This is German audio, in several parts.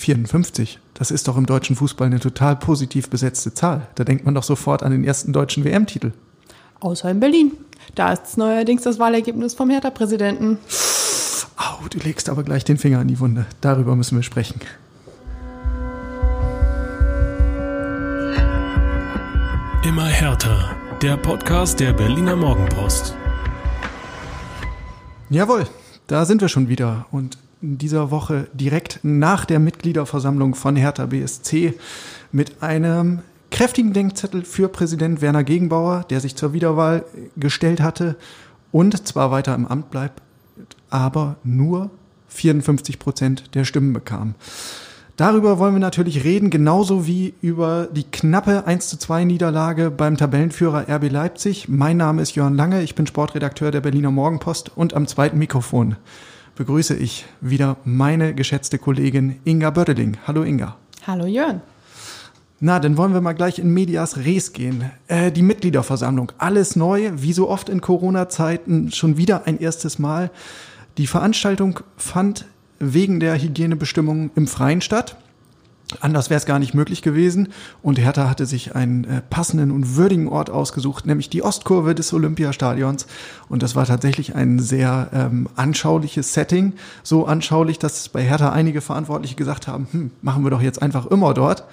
54. Das ist doch im deutschen Fußball eine total positiv besetzte Zahl. Da denkt man doch sofort an den ersten deutschen WM-Titel. Außer in Berlin. Da ist neuerdings das Wahlergebnis vom Hertha-Präsidenten. Au, du legst aber gleich den Finger in die Wunde. Darüber müssen wir sprechen. Immer härter. Der Podcast der Berliner Morgenpost. Jawohl, da sind wir schon wieder. Und in dieser Woche direkt nach der Mitgliederversammlung von Hertha BSC mit einem kräftigen Denkzettel für Präsident Werner Gegenbauer, der sich zur Wiederwahl gestellt hatte und zwar weiter im Amt bleibt, aber nur 54 Prozent der Stimmen bekam. Darüber wollen wir natürlich reden, genauso wie über die knappe 1 zu 2 Niederlage beim Tabellenführer RB Leipzig. Mein Name ist Jörn Lange, ich bin Sportredakteur der Berliner Morgenpost und am zweiten Mikrofon begrüße ich wieder meine geschätzte Kollegin Inga Bödeling. Hallo Inga. Hallo Jörn. Na, dann wollen wir mal gleich in Medias Res gehen. Äh, die Mitgliederversammlung, alles neu, wie so oft in Corona-Zeiten, schon wieder ein erstes Mal. Die Veranstaltung fand wegen der Hygienebestimmungen im Freien statt. Anders wäre es gar nicht möglich gewesen. Und Hertha hatte sich einen äh, passenden und würdigen Ort ausgesucht, nämlich die Ostkurve des Olympiastadions. Und das war tatsächlich ein sehr ähm, anschauliches Setting. So anschaulich, dass bei Hertha einige Verantwortliche gesagt haben, hm, machen wir doch jetzt einfach immer dort.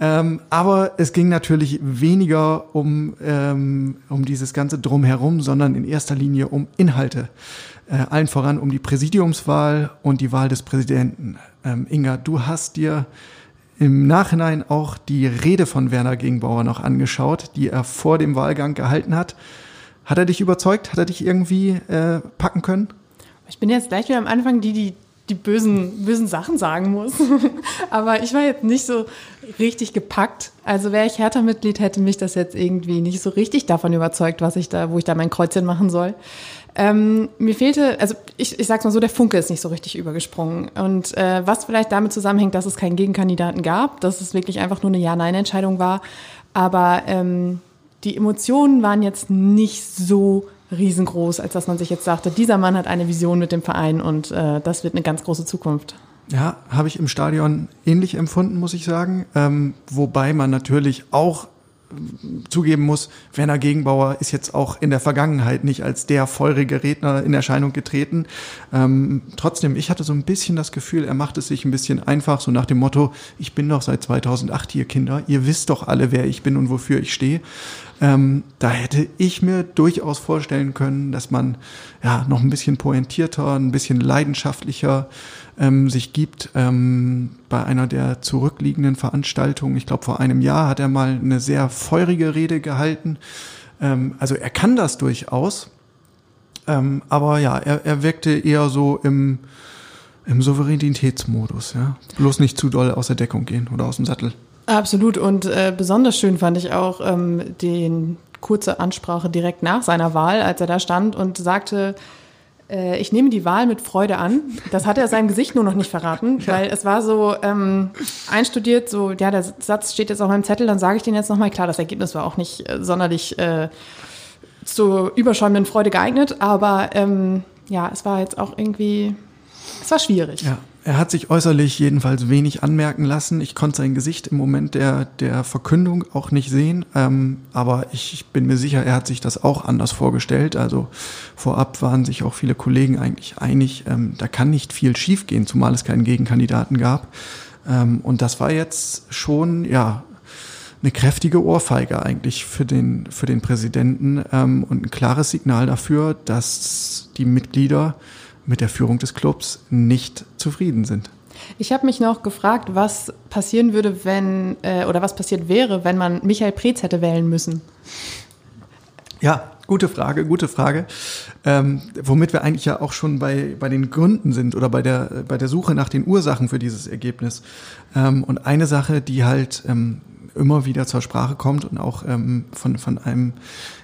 Ähm, aber es ging natürlich weniger um, ähm, um dieses ganze Drumherum, sondern in erster Linie um Inhalte. Äh, allen voran um die Präsidiumswahl und die Wahl des Präsidenten. Ähm, Inga, du hast dir im Nachhinein auch die Rede von Werner Gegenbauer noch angeschaut, die er vor dem Wahlgang gehalten hat. Hat er dich überzeugt? Hat er dich irgendwie äh, packen können? Ich bin jetzt gleich wieder am Anfang, die die, die bösen, bösen Sachen sagen muss. Aber ich war jetzt nicht so richtig gepackt. Also wäre ich Hertha-Mitglied, hätte mich das jetzt irgendwie nicht so richtig davon überzeugt, was ich da, wo ich da mein Kreuzchen machen soll. Ähm, mir fehlte, also ich, ich sag's mal so, der Funke ist nicht so richtig übergesprungen. Und äh, was vielleicht damit zusammenhängt, dass es keinen Gegenkandidaten gab, dass es wirklich einfach nur eine Ja-Nein-Entscheidung war. Aber ähm, die Emotionen waren jetzt nicht so riesengroß, als dass man sich jetzt sagte, dieser Mann hat eine Vision mit dem Verein und äh, das wird eine ganz große Zukunft. Ja, habe ich im Stadion ähnlich empfunden, muss ich sagen. Ähm, wobei man natürlich auch zugeben muss, Werner Gegenbauer ist jetzt auch in der Vergangenheit nicht als der feurige Redner in Erscheinung getreten. Ähm, trotzdem, ich hatte so ein bisschen das Gefühl, er macht es sich ein bisschen einfach, so nach dem Motto, ich bin doch seit 2008 hier Kinder, ihr wisst doch alle, wer ich bin und wofür ich stehe. Ähm, da hätte ich mir durchaus vorstellen können, dass man ja noch ein bisschen pointierter, ein bisschen leidenschaftlicher ähm, sich gibt. Ähm, bei einer der zurückliegenden Veranstaltungen, ich glaube vor einem Jahr, hat er mal eine sehr feurige Rede gehalten. Ähm, also er kann das durchaus. Ähm, aber ja, er, er wirkte eher so im, im Souveränitätsmodus, ja. Bloß nicht zu doll aus der Deckung gehen oder aus dem Sattel. Absolut. Und äh, besonders schön fand ich auch ähm, den kurze Ansprache direkt nach seiner Wahl, als er da stand und sagte, äh, ich nehme die Wahl mit Freude an. Das hat er seinem Gesicht nur noch nicht verraten, ja. weil es war so ähm, einstudiert, so, ja, der Satz steht jetzt auf meinem Zettel, dann sage ich den jetzt nochmal. Klar, das Ergebnis war auch nicht äh, sonderlich äh, zur überschäumenden Freude geeignet, aber ähm, ja, es war jetzt auch irgendwie, es war schwierig. Ja. Er hat sich äußerlich jedenfalls wenig anmerken lassen. Ich konnte sein Gesicht im Moment der, der Verkündung auch nicht sehen. Ähm, aber ich bin mir sicher, er hat sich das auch anders vorgestellt. Also vorab waren sich auch viele Kollegen eigentlich einig, ähm, da kann nicht viel schiefgehen, zumal es keinen Gegenkandidaten gab. Ähm, und das war jetzt schon, ja, eine kräftige Ohrfeige eigentlich für den, für den Präsidenten ähm, und ein klares Signal dafür, dass die Mitglieder mit der Führung des Clubs nicht zufrieden sind. Ich habe mich noch gefragt, was passieren würde, wenn äh, oder was passiert wäre, wenn man Michael Preetz hätte wählen müssen. Ja, gute Frage, gute Frage. Ähm, womit wir eigentlich ja auch schon bei, bei den Gründen sind oder bei der, bei der Suche nach den Ursachen für dieses Ergebnis. Ähm, und eine Sache, die halt ähm, immer wieder zur Sprache kommt und auch ähm, von, von einem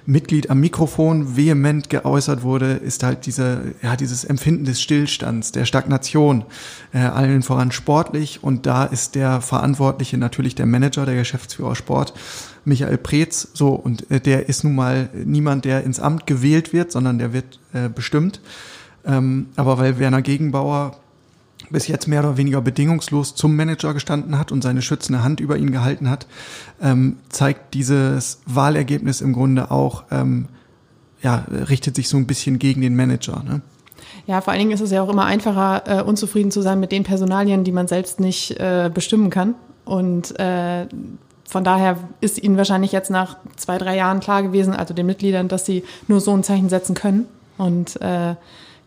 Mitglied am Mikrofon vehement geäußert wurde, ist halt diese, ja, dieses Empfinden des Stillstands, der Stagnation, äh, allen voran sportlich. Und da ist der Verantwortliche natürlich der Manager, der Geschäftsführer Sport, Michael Preetz, so, und äh, der ist nun mal niemand, der ins Amt gewählt wird, sondern der wird äh, bestimmt. Ähm, aber weil Werner Gegenbauer bis jetzt mehr oder weniger bedingungslos zum Manager gestanden hat und seine schützende Hand über ihn gehalten hat, ähm, zeigt dieses Wahlergebnis im Grunde auch, ähm, ja, richtet sich so ein bisschen gegen den Manager. Ne? Ja, vor allen Dingen ist es ja auch immer einfacher, äh, unzufrieden zu sein mit den Personalien, die man selbst nicht äh, bestimmen kann. Und äh, von daher ist ihnen wahrscheinlich jetzt nach zwei, drei Jahren klar gewesen, also den Mitgliedern, dass sie nur so ein Zeichen setzen können. Und äh,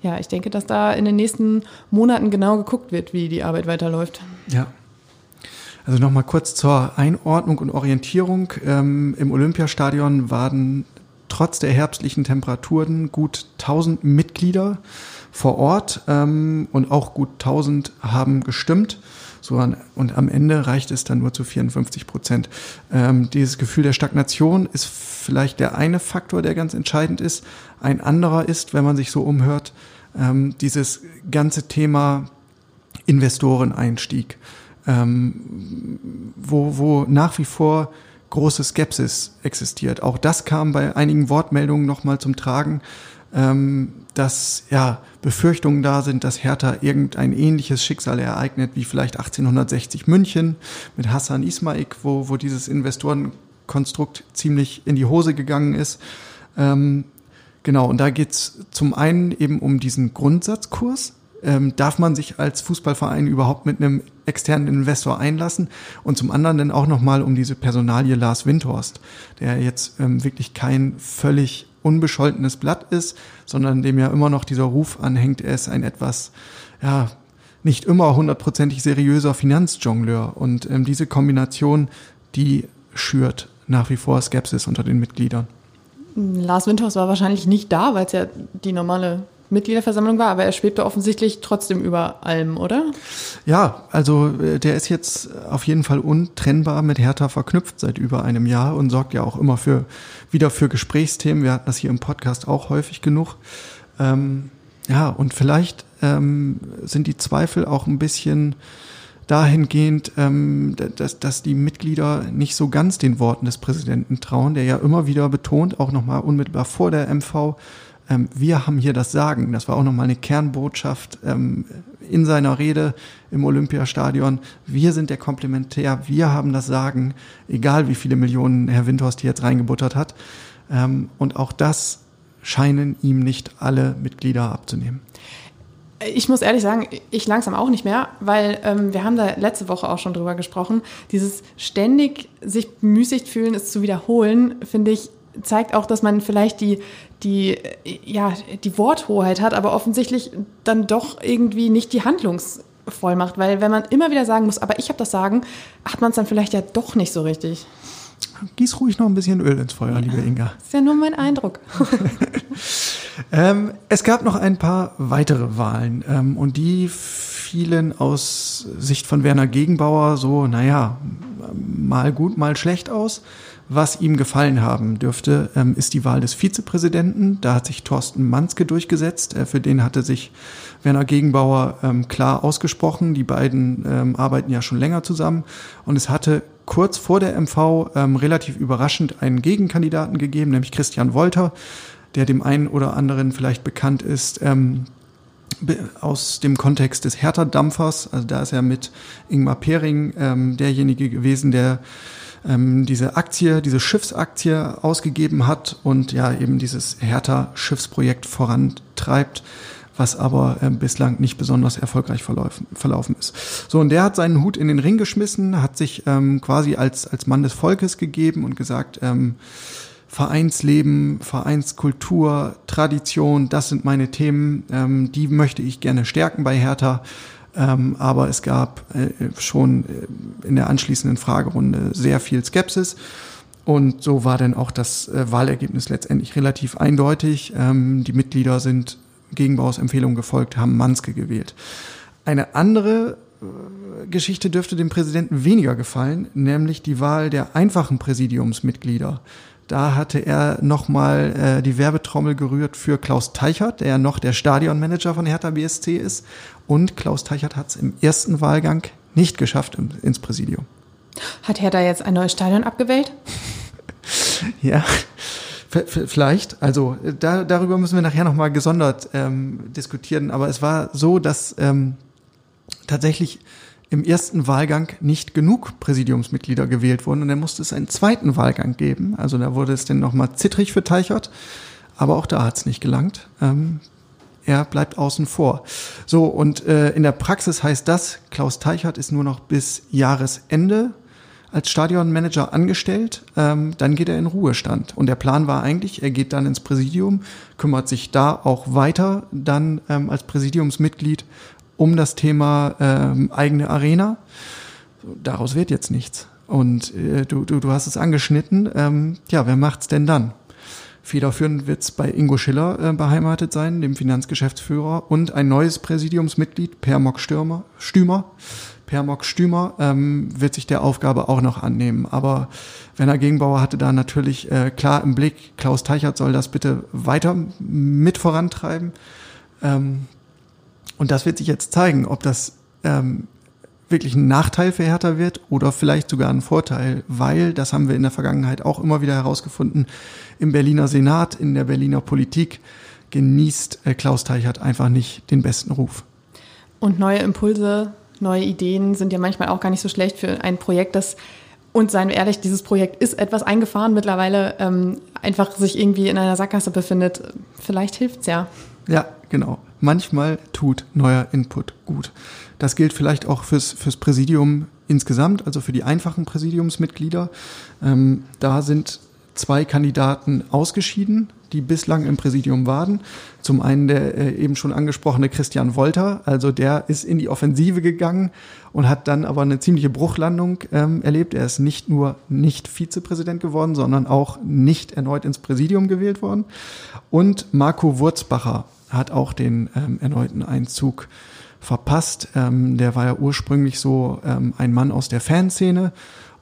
ja, ich denke, dass da in den nächsten Monaten genau geguckt wird, wie die Arbeit weiterläuft. Ja. Also nochmal kurz zur Einordnung und Orientierung. Ähm, Im Olympiastadion waren trotz der herbstlichen Temperaturen gut 1000 Mitglieder vor Ort ähm, und auch gut 1000 haben gestimmt. So an, und am Ende reicht es dann nur zu 54 Prozent. Ähm, dieses Gefühl der Stagnation ist vielleicht der eine Faktor, der ganz entscheidend ist. Ein anderer ist, wenn man sich so umhört, ähm, dieses ganze Thema Investoreneinstieg, ähm, wo, wo nach wie vor große Skepsis existiert. Auch das kam bei einigen Wortmeldungen nochmal zum Tragen, ähm, dass ja Befürchtungen da sind, dass Hertha irgendein ähnliches Schicksal ereignet wie vielleicht 1860 München mit Hassan Ismaik, wo, wo dieses Investorenkonstrukt ziemlich in die Hose gegangen ist. Ähm, genau, und da geht's zum einen eben um diesen Grundsatzkurs. Ähm, darf man sich als Fußballverein überhaupt mit einem externen Investor einlassen? Und zum anderen dann auch nochmal um diese Personalie Lars Windhorst, der jetzt ähm, wirklich kein völlig unbescholtenes Blatt ist, sondern dem ja immer noch dieser Ruf anhängt, er ist ein etwas, ja, nicht immer hundertprozentig seriöser Finanzjongleur. Und ähm, diese Kombination, die schürt nach wie vor Skepsis unter den Mitgliedern. Lars Windhaus war wahrscheinlich nicht da, weil es ja die normale Mitgliederversammlung war, aber er schwebte offensichtlich trotzdem über allem, oder? Ja, also äh, der ist jetzt auf jeden Fall untrennbar mit Hertha verknüpft seit über einem Jahr und sorgt ja auch immer für wieder für Gesprächsthemen. Wir hatten das hier im Podcast auch häufig genug. Ähm, ja, und vielleicht ähm, sind die Zweifel auch ein bisschen dahingehend, ähm, dass, dass die Mitglieder nicht so ganz den Worten des Präsidenten trauen, der ja immer wieder betont, auch nochmal unmittelbar vor der MV, ähm, wir haben hier das Sagen. Das war auch nochmal eine Kernbotschaft ähm, in seiner Rede im Olympiastadion. Wir sind der Komplementär, wir haben das Sagen, egal wie viele Millionen Herr Windhorst hier jetzt reingebuttert hat. Ähm, und auch das scheinen ihm nicht alle Mitglieder abzunehmen. Ich muss ehrlich sagen, ich langsam auch nicht mehr, weil ähm, wir haben da letzte Woche auch schon drüber gesprochen. Dieses ständig sich bemüßigt fühlen, es zu wiederholen, finde ich zeigt auch, dass man vielleicht die, die, ja, die Worthoheit hat, aber offensichtlich dann doch irgendwie nicht die Handlungsvollmacht. Weil wenn man immer wieder sagen muss, aber ich habe das Sagen, hat man es dann vielleicht ja doch nicht so richtig. Gieß ruhig noch ein bisschen Öl ins Feuer, liebe Inga. Ist ja nur mein Eindruck. ähm, es gab noch ein paar weitere Wahlen ähm, und die fielen aus Sicht von Werner Gegenbauer so, naja, mal gut, mal schlecht aus. Was ihm gefallen haben dürfte, ähm, ist die Wahl des Vizepräsidenten. Da hat sich Thorsten Manske durchgesetzt. Äh, für den hatte sich Werner Gegenbauer ähm, klar ausgesprochen. Die beiden ähm, arbeiten ja schon länger zusammen. Und es hatte kurz vor der MV relativ überraschend einen Gegenkandidaten gegeben, nämlich Christian Wolter, der dem einen oder anderen vielleicht bekannt ist. Aus dem Kontext des Hertha-Dampfers, also da ist er mit Ingmar Pering ähm, derjenige gewesen, der ähm, diese Aktie, diese Schiffsaktie ausgegeben hat und ja eben dieses Hertha-Schiffsprojekt vorantreibt was aber äh, bislang nicht besonders erfolgreich verlaufen, verlaufen ist. So, und der hat seinen Hut in den Ring geschmissen, hat sich ähm, quasi als, als Mann des Volkes gegeben und gesagt, ähm, Vereinsleben, Vereinskultur, Tradition, das sind meine Themen, ähm, die möchte ich gerne stärken bei Hertha. Ähm, aber es gab äh, schon äh, in der anschließenden Fragerunde sehr viel Skepsis. Und so war dann auch das äh, Wahlergebnis letztendlich relativ eindeutig. Ähm, die Mitglieder sind Gegenbaus Empfehlung gefolgt, haben Manske gewählt. Eine andere äh, Geschichte dürfte dem Präsidenten weniger gefallen, nämlich die Wahl der einfachen Präsidiumsmitglieder. Da hatte er nochmal äh, die Werbetrommel gerührt für Klaus Teichert, der ja noch der Stadionmanager von Hertha BSC ist. Und Klaus Teichert hat es im ersten Wahlgang nicht geschafft ins Präsidium. Hat Hertha jetzt ein neues Stadion abgewählt? ja, vielleicht. Also da, darüber müssen wir nachher nochmal gesondert ähm, diskutieren. Aber es war so, dass ähm, tatsächlich im ersten Wahlgang nicht genug Präsidiumsmitglieder gewählt wurden und dann musste es einen zweiten Wahlgang geben. Also da wurde es dann nochmal zittrig für Teichert, aber auch da hat es nicht gelangt. Ähm, er bleibt außen vor. So, und äh, in der Praxis heißt das, Klaus Teichert ist nur noch bis Jahresende als Stadionmanager angestellt, ähm, dann geht er in Ruhestand. Und der Plan war eigentlich, er geht dann ins Präsidium, kümmert sich da auch weiter dann ähm, als Präsidiumsmitglied um das Thema ähm, eigene Arena. Daraus wird jetzt nichts. Und äh, du, du, du hast es angeschnitten. Ähm, ja, wer macht's denn dann? Federführend wird's bei Ingo Schiller äh, beheimatet sein, dem Finanzgeschäftsführer, und ein neues Präsidiumsmitglied, Per Mock Stürmer, Stümer. Per Mock Stümer ähm, wird sich der Aufgabe auch noch annehmen. Aber Werner Gegenbauer hatte da natürlich äh, klar im Blick, Klaus Teichert soll das bitte weiter mit vorantreiben. Ähm, und das wird sich jetzt zeigen, ob das ähm, wirklich ein Nachteil für Hertha wird oder vielleicht sogar ein Vorteil, weil, das haben wir in der Vergangenheit auch immer wieder herausgefunden, im Berliner Senat, in der Berliner Politik genießt äh, Klaus Teichert einfach nicht den besten Ruf. Und neue Impulse, neue Ideen sind ja manchmal auch gar nicht so schlecht für ein Projekt, das und seien wir ehrlich, dieses Projekt ist etwas eingefahren mittlerweile, ähm, einfach sich irgendwie in einer Sackgasse befindet. Vielleicht hilft's ja. Ja, genau. Manchmal tut neuer Input gut. Das gilt vielleicht auch fürs, fürs Präsidium insgesamt, also für die einfachen Präsidiumsmitglieder. Ähm, da sind zwei Kandidaten ausgeschieden, die bislang im Präsidium waren. Zum einen der äh, eben schon angesprochene Christian Wolter, also der ist in die Offensive gegangen und hat dann aber eine ziemliche Bruchlandung ähm, erlebt. Er ist nicht nur nicht Vizepräsident geworden, sondern auch nicht erneut ins Präsidium gewählt worden. Und Marco Wurzbacher hat auch den ähm, erneuten Einzug verpasst. Ähm, der war ja ursprünglich so ähm, ein Mann aus der Fanszene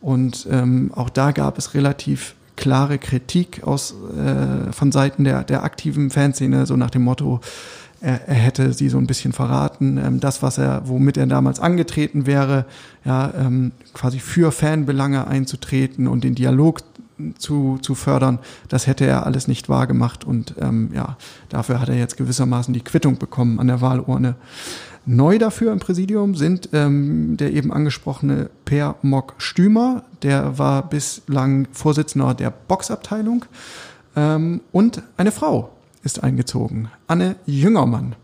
und ähm, auch da gab es relativ klare Kritik aus äh, von Seiten der der aktiven Fanszene so nach dem Motto er, er hätte sie so ein bisschen verraten ähm, das was er womit er damals angetreten wäre ja ähm, quasi für Fanbelange einzutreten und den Dialog zu, zu fördern, das hätte er alles nicht wahr gemacht und ähm, ja, dafür hat er jetzt gewissermaßen die Quittung bekommen an der Wahlurne. Neu dafür im Präsidium sind ähm, der eben angesprochene Per Mock Stümer, der war bislang Vorsitzender der Boxabteilung ähm, und eine Frau ist eingezogen, Anne Jüngermann.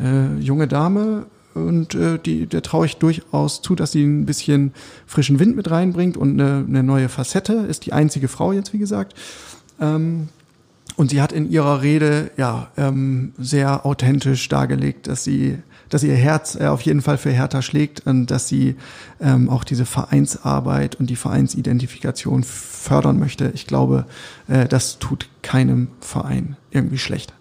Äh, junge Dame, und äh, die, der traue ich durchaus zu, dass sie ein bisschen frischen Wind mit reinbringt und eine, eine neue Facette. Ist die einzige Frau jetzt, wie gesagt. Ähm, und sie hat in ihrer Rede ja ähm, sehr authentisch dargelegt, dass sie, dass ihr Herz äh, auf jeden Fall für Hertha schlägt und dass sie ähm, auch diese Vereinsarbeit und die Vereinsidentifikation fördern möchte. Ich glaube, äh, das tut keinem Verein irgendwie schlecht.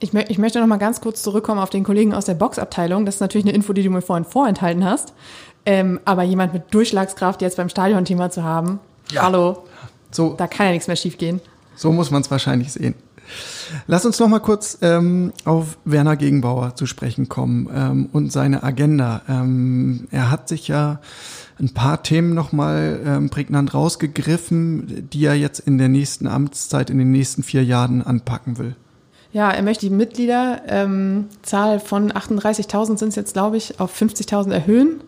Ich, mö ich möchte noch mal ganz kurz zurückkommen auf den Kollegen aus der Boxabteilung. Das ist natürlich eine Info, die du mir vorhin vorenthalten hast. Ähm, aber jemand mit Durchschlagskraft jetzt beim Stadionthema zu haben, ja. hallo, so, da kann ja nichts mehr schiefgehen. So muss man es wahrscheinlich sehen. Lass uns noch mal kurz ähm, auf Werner Gegenbauer zu sprechen kommen ähm, und seine Agenda. Ähm, er hat sich ja ein paar Themen noch mal ähm, prägnant rausgegriffen, die er jetzt in der nächsten Amtszeit, in den nächsten vier Jahren anpacken will. Ja, er möchte die Mitgliederzahl ähm, von 38.000 sind es jetzt, glaube ich, auf 50.000 erhöhen.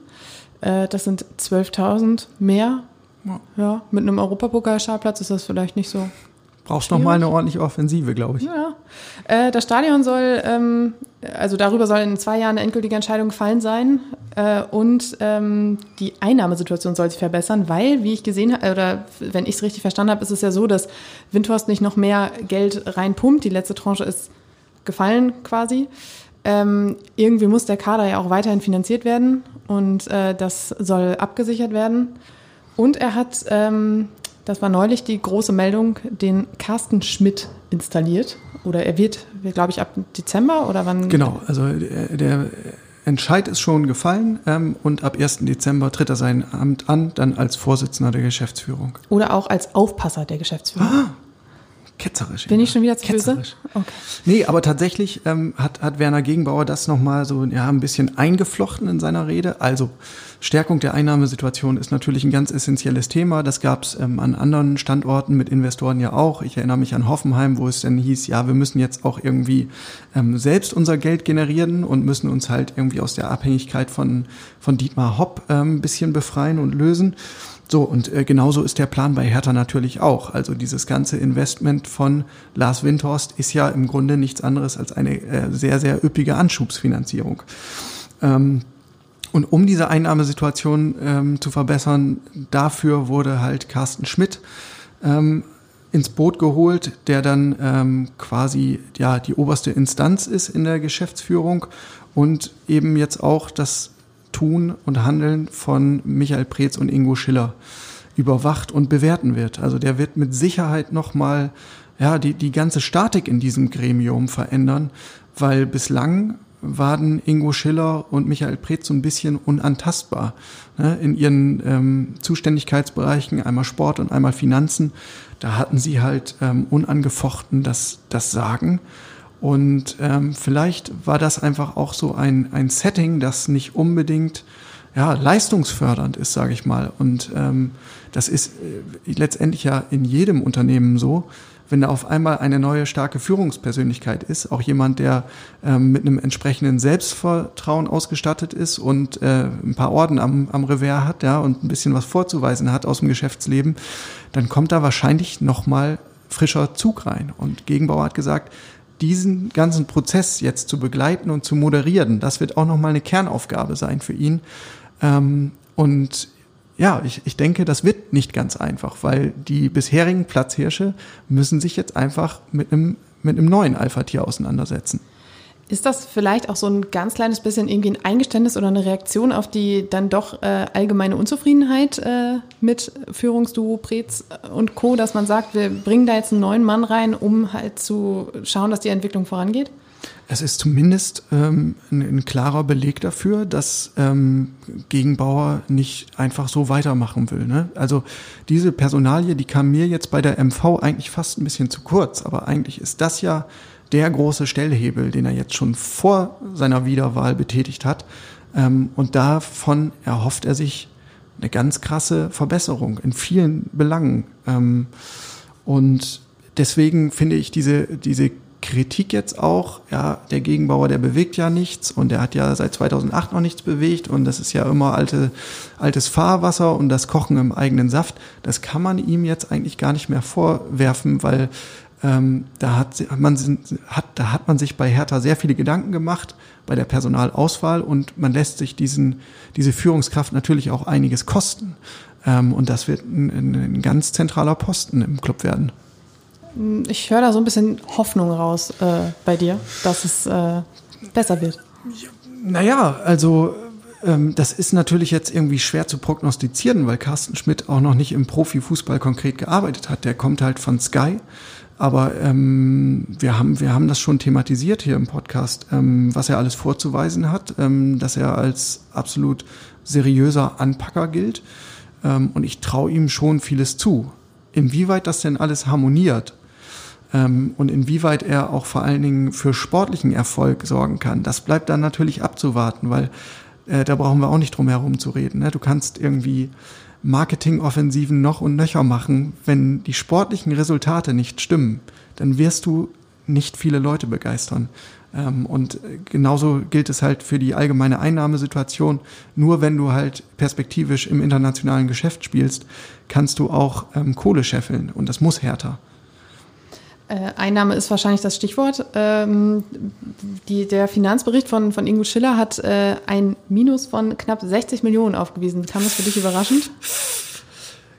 Äh, das sind 12.000 mehr. Ja. ja, mit einem Europapokalstartplatz ist das vielleicht nicht so Brauchst noch mal eine ordentliche Offensive, glaube ich. Ja. Äh, das Stadion soll, ähm, also darüber soll in zwei Jahren eine endgültige Entscheidung gefallen sein. Äh, und ähm, die Einnahmesituation soll sich verbessern, weil, wie ich gesehen habe, oder wenn ich es richtig verstanden habe, ist es ja so, dass Windhorst nicht noch mehr Geld reinpumpt. Die letzte Tranche ist gefallen quasi. Ähm, irgendwie muss der Kader ja auch weiterhin finanziert werden und äh, das soll abgesichert werden. Und er hat ähm, das war neulich die große Meldung, den Carsten Schmidt installiert. Oder er wird, glaube ich, ab Dezember oder wann? Genau, also der, Entscheid ist schon gefallen ähm, und ab 1. Dezember tritt er sein Amt an, dann als Vorsitzender der Geschäftsführung. Oder auch als Aufpasser der Geschäftsführung. Ah, Ketzerisch. Bin ich schon wieder zu Ketzerisch. böse? Okay. Nee, aber tatsächlich ähm, hat, hat Werner Gegenbauer das nochmal so ja, ein bisschen eingeflochten in seiner Rede. Also Stärkung der Einnahmesituation ist natürlich ein ganz essentielles Thema. Das gab es ähm, an anderen Standorten mit Investoren ja auch. Ich erinnere mich an Hoffenheim, wo es dann hieß, ja, wir müssen jetzt auch irgendwie ähm, selbst unser Geld generieren und müssen uns halt irgendwie aus der Abhängigkeit von, von Dietmar Hopp ähm, ein bisschen befreien und lösen. So, und äh, genauso ist der Plan bei Hertha natürlich auch. Also dieses ganze Investment von Lars Windhorst ist ja im Grunde nichts anderes als eine äh, sehr, sehr üppige Anschubsfinanzierung. Ähm, und um diese Einnahmesituation ähm, zu verbessern, dafür wurde halt Carsten Schmidt ähm, ins Boot geholt, der dann ähm, quasi ja die oberste Instanz ist in der Geschäftsführung und eben jetzt auch das Tun und Handeln von Michael Preetz und Ingo Schiller überwacht und bewerten wird. Also der wird mit Sicherheit nochmal ja, die, die ganze Statik in diesem Gremium verändern, weil bislang waren Ingo Schiller und Michael Preetz so ein bisschen unantastbar ne, in ihren ähm, Zuständigkeitsbereichen, einmal Sport und einmal Finanzen. Da hatten sie halt ähm, unangefochten das, das Sagen. Und ähm, vielleicht war das einfach auch so ein, ein Setting, das nicht unbedingt ja, leistungsfördernd ist, sage ich mal. Und ähm, das ist äh, letztendlich ja in jedem Unternehmen so. Wenn da auf einmal eine neue starke Führungspersönlichkeit ist, auch jemand, der ähm, mit einem entsprechenden Selbstvertrauen ausgestattet ist und äh, ein paar Orden am, am Revers hat, ja, und ein bisschen was vorzuweisen hat aus dem Geschäftsleben, dann kommt da wahrscheinlich nochmal frischer Zug rein. Und Gegenbauer hat gesagt, diesen ganzen Prozess jetzt zu begleiten und zu moderieren, das wird auch nochmal eine Kernaufgabe sein für ihn. Ähm, und ja, ich, ich denke, das wird nicht ganz einfach, weil die bisherigen Platzhirsche müssen sich jetzt einfach mit einem, mit einem neuen Alpha-Tier auseinandersetzen. Ist das vielleicht auch so ein ganz kleines bisschen irgendwie ein Eingeständnis oder eine Reaktion auf die dann doch äh, allgemeine Unzufriedenheit äh, mit Führungsduo Preetz und Co., dass man sagt, wir bringen da jetzt einen neuen Mann rein, um halt zu schauen, dass die Entwicklung vorangeht? Es ist zumindest ähm, ein, ein, klarer Beleg dafür, dass ähm, Gegenbauer nicht einfach so weitermachen will. Ne? Also diese Personalie, die kam mir jetzt bei der MV eigentlich fast ein bisschen zu kurz, aber eigentlich ist das ja der große Stellhebel, den er jetzt schon vor seiner Wiederwahl betätigt hat. Ähm, und davon erhofft er sich eine ganz krasse Verbesserung in vielen Belangen. Ähm, und deswegen finde ich diese, diese Kritik jetzt auch, ja, der Gegenbauer, der bewegt ja nichts und der hat ja seit 2008 noch nichts bewegt und das ist ja immer alte, altes Fahrwasser und das Kochen im eigenen Saft. Das kann man ihm jetzt eigentlich gar nicht mehr vorwerfen, weil ähm, da, hat man, hat, da hat man sich bei Hertha sehr viele Gedanken gemacht bei der Personalauswahl und man lässt sich diesen, diese Führungskraft natürlich auch einiges kosten. Ähm, und das wird ein, ein, ganz zentraler Posten im Club werden. Ich höre da so ein bisschen Hoffnung raus äh, bei dir, dass es äh, besser wird. Naja, also ähm, das ist natürlich jetzt irgendwie schwer zu prognostizieren, weil Carsten Schmidt auch noch nicht im Profifußball konkret gearbeitet hat. Der kommt halt von Sky aber ähm, wir, haben, wir haben das schon thematisiert hier im Podcast, ähm, was er alles vorzuweisen hat, ähm, dass er als absolut seriöser Anpacker gilt. Ähm, und ich traue ihm schon vieles zu. Inwieweit das denn alles harmoniert ähm, und inwieweit er auch vor allen Dingen für sportlichen Erfolg sorgen kann, das bleibt dann natürlich abzuwarten, weil äh, da brauchen wir auch nicht drum herum zu reden. Ne? Du kannst irgendwie Marketingoffensiven noch und nöcher machen, wenn die sportlichen Resultate nicht stimmen, dann wirst du nicht viele Leute begeistern. Ähm, und genauso gilt es halt für die allgemeine Einnahmesituation. Nur wenn du halt perspektivisch im internationalen Geschäft spielst, kannst du auch ähm, Kohle scheffeln. Und das muss härter. Äh, Einnahme ist wahrscheinlich das Stichwort. Ähm, die, der Finanzbericht von, von Ingo Schiller hat äh, ein Minus von knapp 60 Millionen aufgewiesen. Kam das für dich überraschend?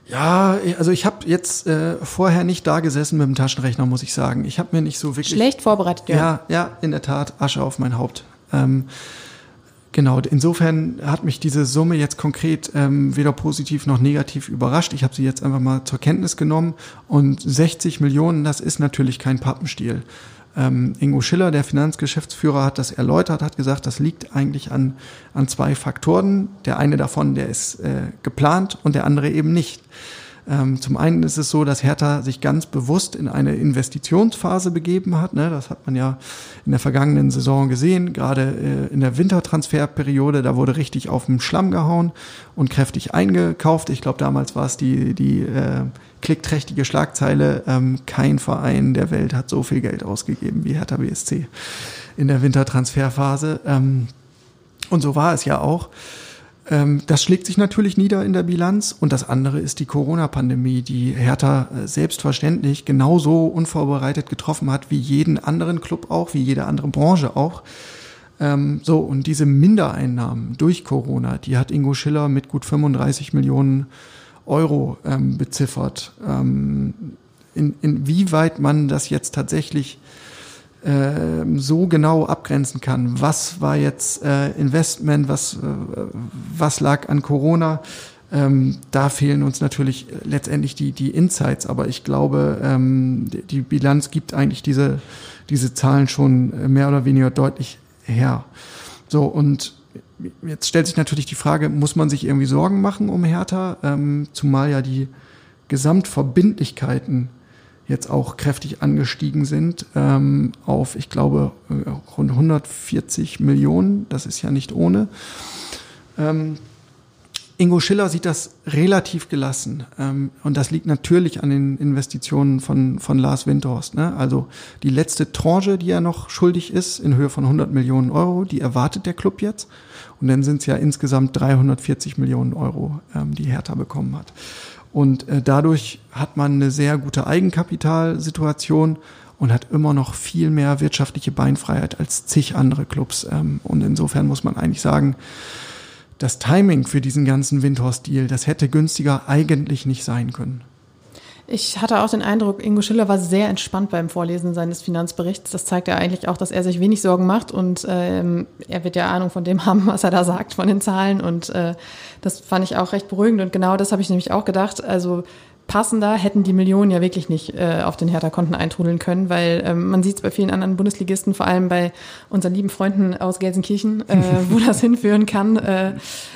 Ja, also ich habe jetzt äh, vorher nicht da gesessen mit dem Taschenrechner, muss ich sagen. Ich habe mir nicht so wirklich... Schlecht vorbereitet, ja. Ja, ja in der Tat, Asche auf mein Haupt. Ähm, Genau, insofern hat mich diese Summe jetzt konkret ähm, weder positiv noch negativ überrascht. Ich habe sie jetzt einfach mal zur Kenntnis genommen und 60 Millionen, das ist natürlich kein Pappenstiel. Ähm, Ingo Schiller, der Finanzgeschäftsführer, hat das erläutert, hat gesagt, das liegt eigentlich an, an zwei Faktoren. Der eine davon, der ist äh, geplant und der andere eben nicht. Ähm, zum einen ist es so, dass Hertha sich ganz bewusst in eine Investitionsphase begeben hat. Ne? Das hat man ja in der vergangenen Saison gesehen, gerade äh, in der Wintertransferperiode. Da wurde richtig auf den Schlamm gehauen und kräftig eingekauft. Ich glaube, damals war es die, die äh, klickträchtige Schlagzeile, ähm, kein Verein der Welt hat so viel Geld ausgegeben wie Hertha BSC in der Wintertransferphase. Ähm, und so war es ja auch. Ähm, das schlägt sich natürlich nieder in der Bilanz. Und das andere ist die Corona-Pandemie, die Hertha äh, selbstverständlich genauso unvorbereitet getroffen hat wie jeden anderen Club auch, wie jede andere Branche auch. Ähm, so, und diese Mindereinnahmen durch Corona, die hat Ingo Schiller mit gut 35 Millionen Euro ähm, beziffert. In, inwieweit man das jetzt tatsächlich äh, so genau abgrenzen kann, was war jetzt äh, Investment, was, äh, was lag an Corona, ähm, da fehlen uns natürlich letztendlich die, die Insights, aber ich glaube, ähm, die Bilanz gibt eigentlich diese, diese Zahlen schon mehr oder weniger deutlich her. So, und jetzt stellt sich natürlich die Frage, muss man sich irgendwie Sorgen machen um Hertha, ähm, zumal ja die Gesamtverbindlichkeiten jetzt auch kräftig angestiegen sind ähm, auf, ich glaube, äh, rund 140 Millionen. Das ist ja nicht ohne. Ähm, Ingo Schiller sieht das relativ gelassen. Ähm, und das liegt natürlich an den Investitionen von, von Lars Windhorst. Ne? Also die letzte Tranche, die er noch schuldig ist, in Höhe von 100 Millionen Euro, die erwartet der Club jetzt. Und dann sind es ja insgesamt 340 Millionen Euro, ähm, die Hertha bekommen hat. Und äh, dadurch hat man eine sehr gute Eigenkapitalsituation und hat immer noch viel mehr wirtschaftliche Beinfreiheit als zig andere Clubs. Ähm, und insofern muss man eigentlich sagen, das Timing für diesen ganzen Windhorst-Deal, das hätte günstiger eigentlich nicht sein können. Ich hatte auch den Eindruck, Ingo Schiller war sehr entspannt beim Vorlesen seines Finanzberichts. Das zeigt ja eigentlich auch, dass er sich wenig Sorgen macht und ähm, er wird ja Ahnung von dem haben, was er da sagt, von den Zahlen. Und äh, das fand ich auch recht beruhigend. Und genau das habe ich nämlich auch gedacht. Also passender hätten die Millionen ja wirklich nicht äh, auf den Hertha-Konten eintrudeln können, weil ähm, man sieht es bei vielen anderen Bundesligisten, vor allem bei unseren lieben Freunden aus Gelsenkirchen, äh, wo das hinführen kann, äh,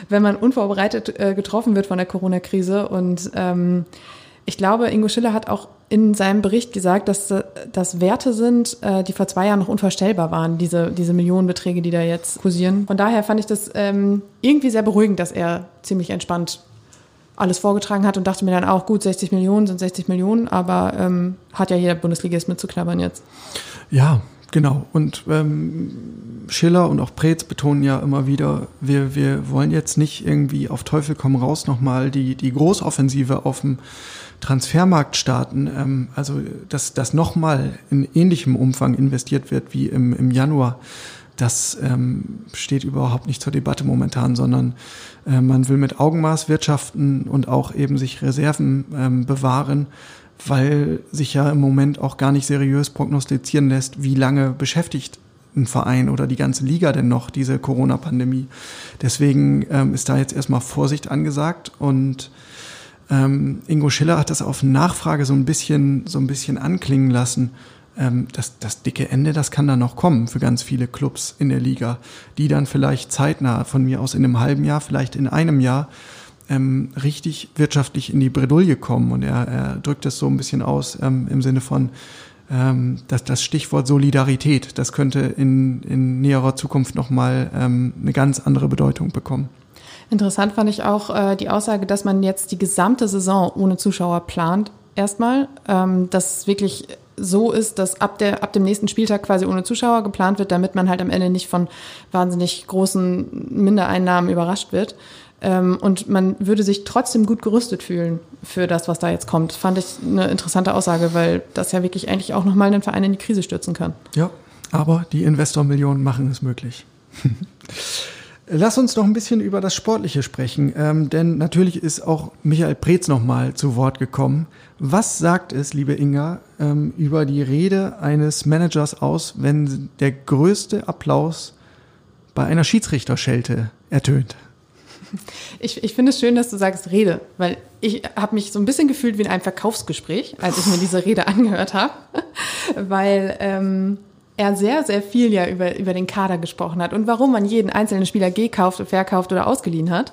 wenn man unvorbereitet äh, getroffen wird von der Corona-Krise. Und ähm, ich glaube, Ingo Schiller hat auch in seinem Bericht gesagt, dass das Werte sind, äh, die vor zwei Jahren noch unvorstellbar waren, diese, diese Millionenbeträge, die da jetzt kursieren. Von daher fand ich das ähm, irgendwie sehr beruhigend, dass er ziemlich entspannt alles vorgetragen hat und dachte mir dann auch, gut, 60 Millionen sind 60 Millionen, aber ähm, hat ja jeder Bundesligist mitzuknabbern jetzt. Ja, Genau, und ähm, Schiller und auch Preetz betonen ja immer wieder, wir, wir wollen jetzt nicht irgendwie auf Teufel komm raus nochmal die, die Großoffensive auf dem Transfermarkt starten, ähm, also dass, dass nochmal in ähnlichem Umfang investiert wird wie im, im Januar, das ähm, steht überhaupt nicht zur Debatte momentan, sondern äh, man will mit Augenmaß wirtschaften und auch eben sich Reserven ähm, bewahren, weil sich ja im Moment auch gar nicht seriös prognostizieren lässt, wie lange beschäftigt ein Verein oder die ganze Liga denn noch diese Corona-Pandemie. Deswegen ähm, ist da jetzt erstmal Vorsicht angesagt und ähm, Ingo Schiller hat das auf Nachfrage so ein bisschen, so ein bisschen anklingen lassen. Ähm, das, das dicke Ende, das kann dann noch kommen für ganz viele Clubs in der Liga, die dann vielleicht zeitnah, von mir aus in einem halben Jahr, vielleicht in einem Jahr, ähm, richtig wirtschaftlich in die Bredouille kommen. Und er, er drückt es so ein bisschen aus ähm, im Sinne von, ähm, dass das Stichwort Solidarität, das könnte in, in näherer Zukunft nochmal ähm, eine ganz andere Bedeutung bekommen. Interessant fand ich auch äh, die Aussage, dass man jetzt die gesamte Saison ohne Zuschauer plant. Erstmal, ähm, dass wirklich so ist, dass ab, der, ab dem nächsten Spieltag quasi ohne Zuschauer geplant wird, damit man halt am Ende nicht von wahnsinnig großen Mindereinnahmen überrascht wird. Ähm, und man würde sich trotzdem gut gerüstet fühlen für das, was da jetzt kommt. Fand ich eine interessante Aussage, weil das ja wirklich eigentlich auch nochmal einen Verein in die Krise stürzen kann. Ja, aber die Investormillionen machen es möglich. Lass uns noch ein bisschen über das Sportliche sprechen, ähm, denn natürlich ist auch Michael Preetz nochmal zu Wort gekommen. Was sagt es, liebe Inga, ähm, über die Rede eines Managers aus, wenn der größte Applaus bei einer Schiedsrichterschelte ertönt? Ich, ich finde es schön, dass du sagst Rede, weil ich habe mich so ein bisschen gefühlt wie in einem Verkaufsgespräch, als ich mir diese Rede angehört habe, weil ähm, er sehr, sehr viel ja über, über den Kader gesprochen hat und warum man jeden einzelnen Spieler gekauft, verkauft oder ausgeliehen hat.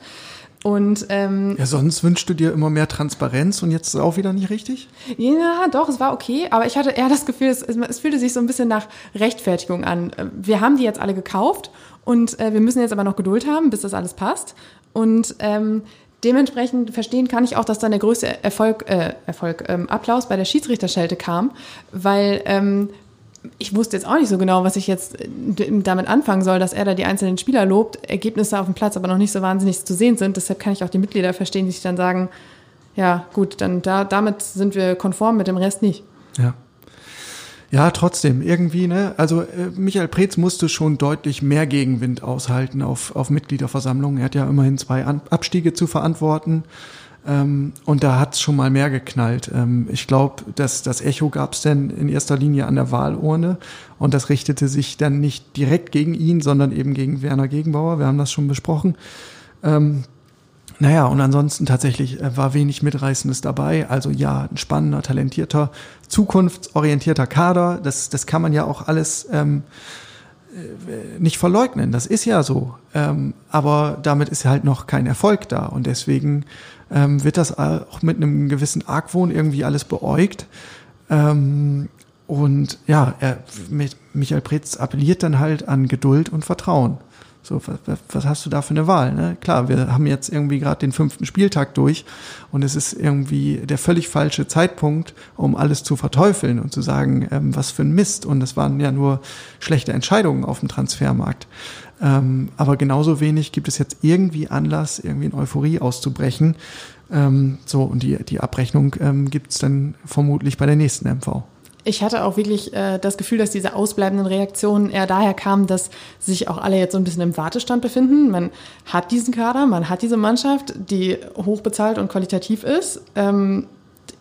Und ähm, ja, sonst wünschst du dir immer mehr Transparenz und jetzt ist es auch wieder nicht richtig? Ja, doch, es war okay, aber ich hatte eher das Gefühl, es, es fühlte sich so ein bisschen nach Rechtfertigung an. Wir haben die jetzt alle gekauft und äh, wir müssen jetzt aber noch Geduld haben, bis das alles passt. Und ähm, dementsprechend verstehen kann ich auch, dass dann der größte Erfolg, äh, Erfolg ähm, Applaus bei der Schiedsrichterschelte kam, weil ähm, ich wusste jetzt auch nicht so genau, was ich jetzt äh, damit anfangen soll, dass er da die einzelnen Spieler lobt, Ergebnisse auf dem Platz aber noch nicht so wahnsinnig zu sehen sind. Deshalb kann ich auch die Mitglieder verstehen, die sich dann sagen, ja gut, dann da, damit sind wir konform, mit dem Rest nicht. Ja. Ja, trotzdem, irgendwie, ne? Also äh, Michael Preetz musste schon deutlich mehr Gegenwind aushalten auf, auf Mitgliederversammlungen. Er hat ja immerhin zwei An Abstiege zu verantworten. Ähm, und da hat's schon mal mehr geknallt. Ähm, ich glaube, dass das Echo gab's dann in erster Linie an der Wahlurne und das richtete sich dann nicht direkt gegen ihn, sondern eben gegen Werner Gegenbauer. Wir haben das schon besprochen. Ähm, naja, und ansonsten tatsächlich äh, war wenig Mitreißendes dabei. Also ja, ein spannender, talentierter, zukunftsorientierter Kader. Das, das kann man ja auch alles ähm, äh, nicht verleugnen. Das ist ja so. Ähm, aber damit ist halt noch kein Erfolg da. Und deswegen ähm, wird das auch mit einem gewissen Argwohn irgendwie alles beäugt. Ähm, und ja, er, Michael Pretz appelliert dann halt an Geduld und Vertrauen. So, was, was hast du da für eine Wahl? Ne? Klar, wir haben jetzt irgendwie gerade den fünften Spieltag durch und es ist irgendwie der völlig falsche Zeitpunkt, um alles zu verteufeln und zu sagen, ähm, was für ein Mist. Und es waren ja nur schlechte Entscheidungen auf dem Transfermarkt. Ähm, aber genauso wenig gibt es jetzt irgendwie Anlass, irgendwie in Euphorie auszubrechen. Ähm, so, und die, die Abrechnung ähm, gibt es dann vermutlich bei der nächsten MV ich hatte auch wirklich äh, das Gefühl, dass diese ausbleibenden Reaktionen eher daher kamen, dass sich auch alle jetzt so ein bisschen im Wartestand befinden. Man hat diesen Kader, man hat diese Mannschaft, die hochbezahlt und qualitativ ist. Ähm,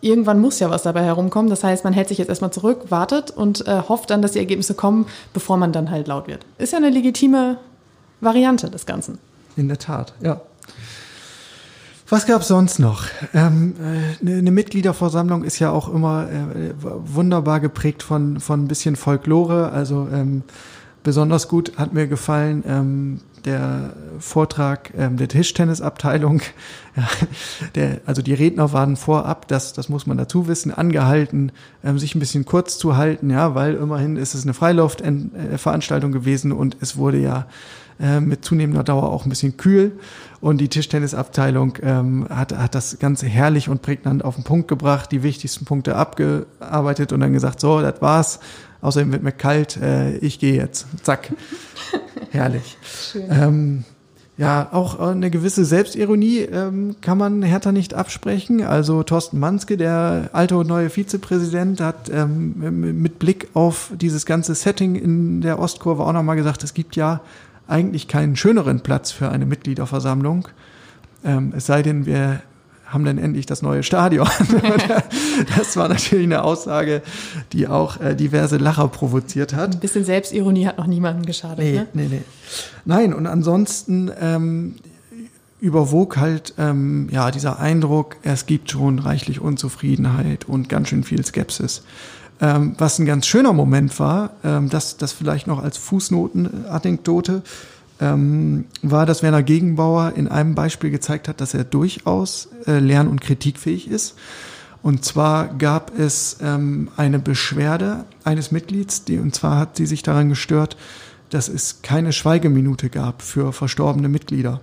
irgendwann muss ja was dabei herumkommen. Das heißt, man hält sich jetzt erstmal zurück, wartet und äh, hofft dann, dass die Ergebnisse kommen, bevor man dann halt laut wird. Ist ja eine legitime Variante des Ganzen. In der Tat, ja. Was gab es sonst noch? Ähm, äh, eine Mitgliederversammlung ist ja auch immer äh, wunderbar geprägt von, von ein bisschen Folklore. Also ähm, besonders gut hat mir gefallen ähm, der Vortrag ähm, der Tischtennisabteilung. Ja, der, also die Redner waren vorab, das, das muss man dazu wissen, angehalten, ähm, sich ein bisschen kurz zu halten, ja, weil immerhin ist es eine Freiluftveranstaltung gewesen und es wurde ja äh, mit zunehmender Dauer auch ein bisschen kühl. Und die Tischtennisabteilung ähm, hat, hat das Ganze herrlich und prägnant auf den Punkt gebracht, die wichtigsten Punkte abgearbeitet und dann gesagt, so, das war's. Außerdem wird mir kalt, äh, ich gehe jetzt. Zack. herrlich. Ähm, ja, auch eine gewisse Selbstironie ähm, kann man Hertha nicht absprechen. Also Thorsten Manske, der alte und neue Vizepräsident, hat ähm, mit Blick auf dieses ganze Setting in der Ostkurve auch nochmal gesagt, es gibt ja eigentlich keinen schöneren Platz für eine Mitgliederversammlung. Ähm, es sei denn, wir haben dann endlich das neue Stadion. das war natürlich eine Aussage, die auch äh, diverse Lacher provoziert hat. Ein bisschen Selbstironie hat noch niemandem geschadet. Nee, ne? nee, nee. Nein, und ansonsten ähm, überwog halt ähm, ja dieser Eindruck, es gibt schon reichlich Unzufriedenheit und ganz schön viel Skepsis. Ähm, was ein ganz schöner Moment war, ähm, das, das vielleicht noch als Fußnotenanekdote, ähm, war, dass Werner Gegenbauer in einem Beispiel gezeigt hat, dass er durchaus äh, lern- und kritikfähig ist. Und zwar gab es ähm, eine Beschwerde eines Mitglieds, die, und zwar hat sie sich daran gestört, dass es keine Schweigeminute gab für verstorbene Mitglieder.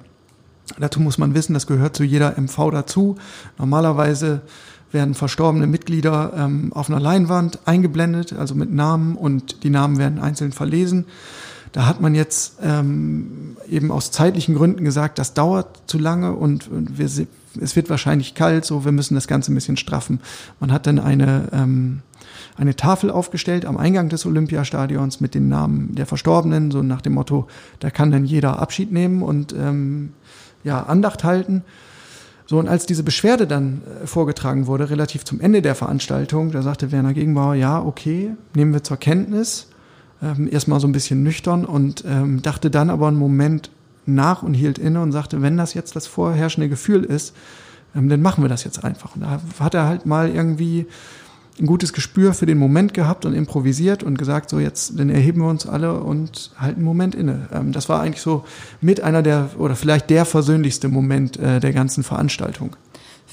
Dazu muss man wissen, das gehört zu jeder MV dazu. Normalerweise werden verstorbene Mitglieder ähm, auf einer Leinwand eingeblendet, also mit Namen und die Namen werden einzeln verlesen. Da hat man jetzt ähm, eben aus zeitlichen Gründen gesagt, das dauert zu lange und, und wir, es wird wahrscheinlich kalt, so wir müssen das Ganze ein bisschen straffen. Man hat dann eine, ähm, eine Tafel aufgestellt am Eingang des Olympiastadions mit den Namen der Verstorbenen, so nach dem Motto, da kann dann jeder Abschied nehmen und ähm, ja, Andacht halten. So, und als diese Beschwerde dann äh, vorgetragen wurde, relativ zum Ende der Veranstaltung, da sagte Werner Gegenbauer, ja, okay, nehmen wir zur Kenntnis, ähm, erstmal so ein bisschen nüchtern und ähm, dachte dann aber einen Moment nach und hielt inne und sagte, wenn das jetzt das vorherrschende Gefühl ist, ähm, dann machen wir das jetzt einfach. Und da hat er halt mal irgendwie ein gutes Gespür für den Moment gehabt und improvisiert und gesagt, so jetzt, dann erheben wir uns alle und halten einen Moment inne. Ähm, das war eigentlich so mit einer der, oder vielleicht der versöhnlichste Moment äh, der ganzen Veranstaltung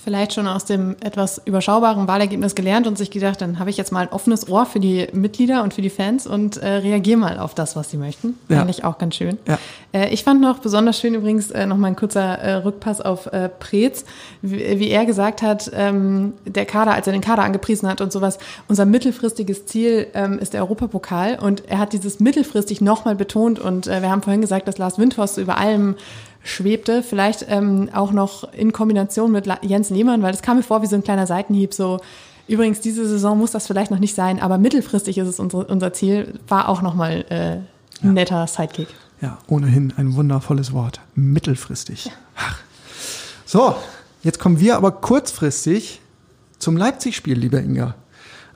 vielleicht schon aus dem etwas überschaubaren Wahlergebnis gelernt und sich gedacht, dann habe ich jetzt mal ein offenes Ohr für die Mitglieder und für die Fans und äh, reagiere mal auf das, was sie möchten. Ja. Fand ich auch ganz schön. Ja. Äh, ich fand noch besonders schön übrigens äh, noch mal ein kurzer äh, Rückpass auf äh, Preetz, wie, wie, er gesagt hat, ähm, der Kader, als er den Kader angepriesen hat und sowas, unser mittelfristiges Ziel ähm, ist der Europapokal und er hat dieses mittelfristig nochmal betont und äh, wir haben vorhin gesagt, dass Lars Windhorst über allem schwebte. Vielleicht ähm, auch noch in Kombination mit Jens Lehmann, weil das kam mir vor wie so ein kleiner Seitenhieb, so übrigens, diese Saison muss das vielleicht noch nicht sein, aber mittelfristig ist es unsere, unser Ziel, war auch nochmal äh, ein ja. netter Sidekick. Ja, ohnehin ein wundervolles Wort. Mittelfristig. Ja. Ach. So, jetzt kommen wir aber kurzfristig zum Leipzig-Spiel, lieber Inga.